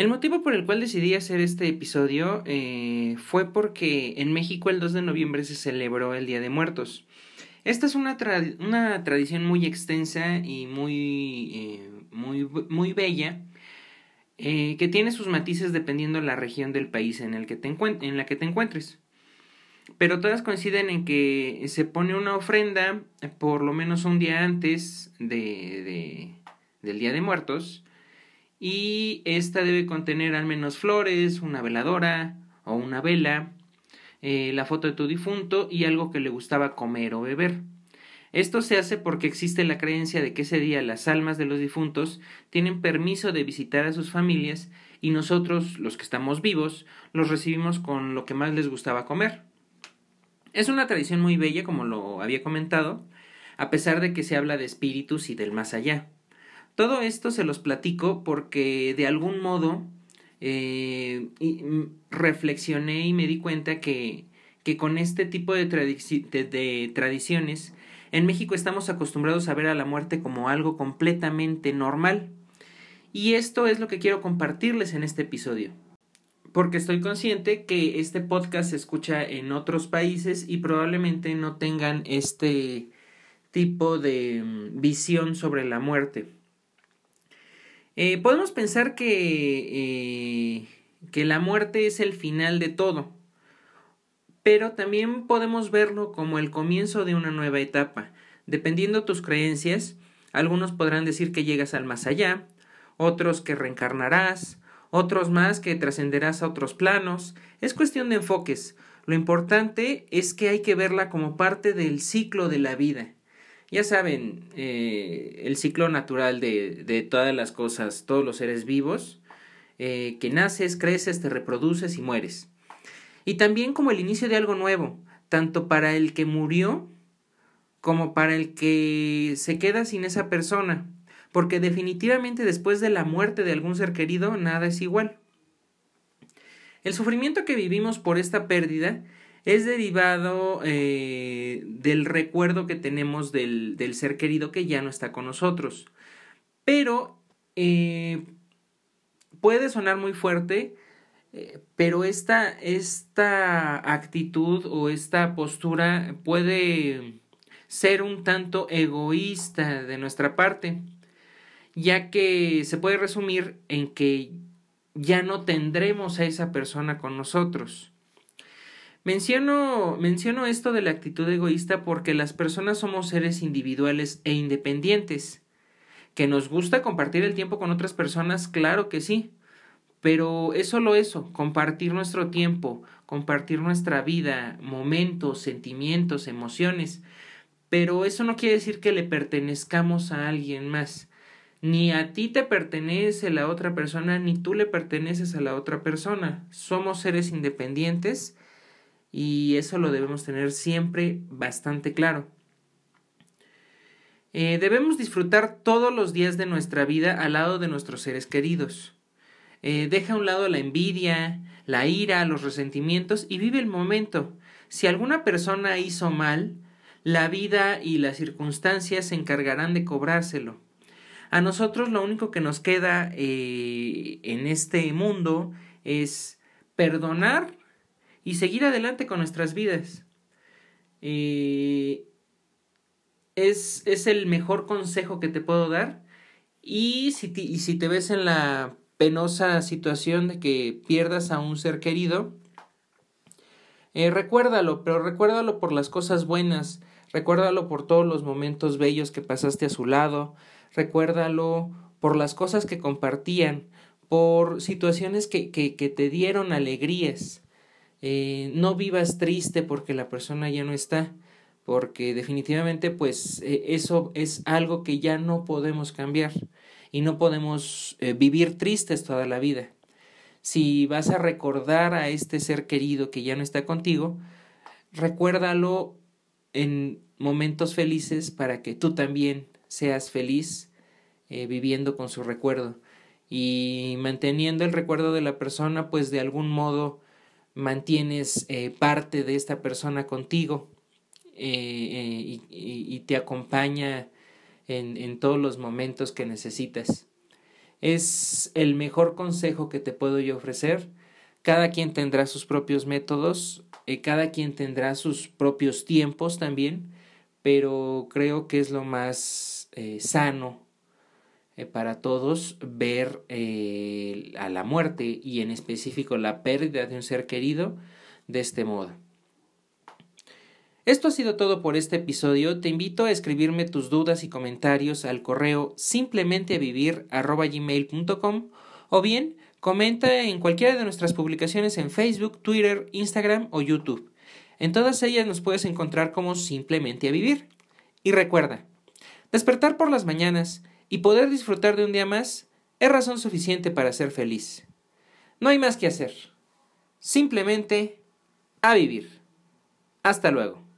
El motivo por el cual decidí hacer este episodio eh, fue porque en México el 2 de noviembre se celebró el Día de Muertos. Esta es una, tradición muy extensa y muy, eh, muy, muy bella eh, que tiene sus matices dependiendo de la región del país en, el que te en la que te encuentres. Pero todas coinciden en que se pone una ofrenda por lo menos un día antes de, del Día de Muertos y esta debe contener al menos flores, una veladora o una vela, eh, la foto de tu difunto y algo que le gustaba comer o beber. Esto se hace porque existe la creencia de que ese día las almas de los difuntos tienen permiso de visitar a sus familias y nosotros, los que estamos vivos, los recibimos con lo que más les gustaba comer. Es una tradición muy bella, como lo había comentado, a pesar de que se habla de espíritus y del más allá. Todo esto se los platico porque de algún modo eh, mm, reflexioné y me di cuenta que, que con este tipo de, de, tradiciones en México estamos acostumbrados a ver a la muerte como algo completamente normal. Y esto es lo que quiero compartirles en este episodio. Porque estoy consciente que este podcast se escucha en otros países y probablemente no tengan este tipo de mm, visión sobre la muerte. Eh, podemos pensar que, eh, que la muerte es el final de todo, pero también podemos verlo como el comienzo de una nueva etapa. Dependiendo tus creencias, algunos podrán decir que llegas al más allá, otros que reencarnarás, otros más que trascenderás a otros planos. Es cuestión de enfoques. Lo importante es que hay que verla como parte del ciclo de la vida ya saben, eh, el ciclo natural de, de, todas las cosas, todos los seres vivos, eh, que naces, creces, te reproduces y mueres. Y también como el inicio de algo nuevo, tanto para el que murió como para el que se queda sin esa persona, porque definitivamente después de la muerte de algún ser querido, nada es igual. El sufrimiento que vivimos por esta pérdida es derivado eh, del recuerdo que tenemos del, del, ser querido que ya no está con nosotros. Pero eh, puede sonar muy fuerte, eh, pero esta, esta actitud o esta postura puede ser un tanto egoísta de nuestra parte, ya que se puede resumir en que ya no tendremos a esa persona con nosotros. Menciono, menciono esto de la actitud egoísta porque las personas somos seres individuales e independientes. ¿Que nos gusta compartir el tiempo con otras personas? Claro que sí. Pero es solo eso, compartir nuestro tiempo, compartir nuestra vida, momentos, sentimientos, emociones. Pero eso no quiere decir que le pertenezcamos a alguien más. Ni a ti te pertenece la otra persona, ni tú le perteneces a la otra persona. Somos seres independientes y eso lo debemos tener siempre bastante claro. Eh, debemos disfrutar todos los días de nuestra vida al lado de nuestros seres queridos. Eh, deja a un lado la envidia, la ira, los resentimientos y vive el momento. Si alguna persona hizo mal, la vida y las circunstancias se encargarán de cobrárselo. A nosotros lo único que nos queda eh, en este mundo es perdonar y seguir adelante con nuestras vidas. Es, es, el mejor consejo que te puedo dar. Y si, te, y si te ves en la penosa situación de que pierdas a un ser querido, eh, recuérdalo, pero recuérdalo por las cosas buenas, recuérdalo por todos los momentos bellos que pasaste a su lado, recuérdalo por las cosas que compartían, por situaciones que, que, que te dieron alegrías. Eh, no vivas triste porque la persona ya no está, porque definitivamente pues eh, eso es algo que ya no podemos cambiar y no podemos eh, vivir tristes toda la vida. Si vas a recordar a este ser querido que ya no está contigo, recuérdalo en momentos felices para que tú también seas feliz viviendo con su recuerdo y manteniendo el recuerdo de la persona pues de algún modo mantienes eh, parte de esta persona contigo eh, y, te acompaña en, todos los momentos que necesitas. Es el mejor consejo que te puedo yo ofrecer. Cada quien tendrá sus propios métodos, eh, cada quien tendrá sus propios tiempos también, pero creo que es lo más eh, sano eh, para todos ver a la muerte y en específico la pérdida de un ser querido de este modo. Esto ha sido todo por este episodio. Te invito a escribirme tus dudas y comentarios al correo simplemente o bien comenta en cualquiera de nuestras publicaciones en Facebook, Twitter, Instagram o YouTube. En todas ellas nos puedes encontrar como simplemente a vivir. Y recuerda, despertar por las mañanas y poder disfrutar de un día más es razón suficiente para ser feliz. No hay más que hacer. Simplemente a vivir. Hasta luego.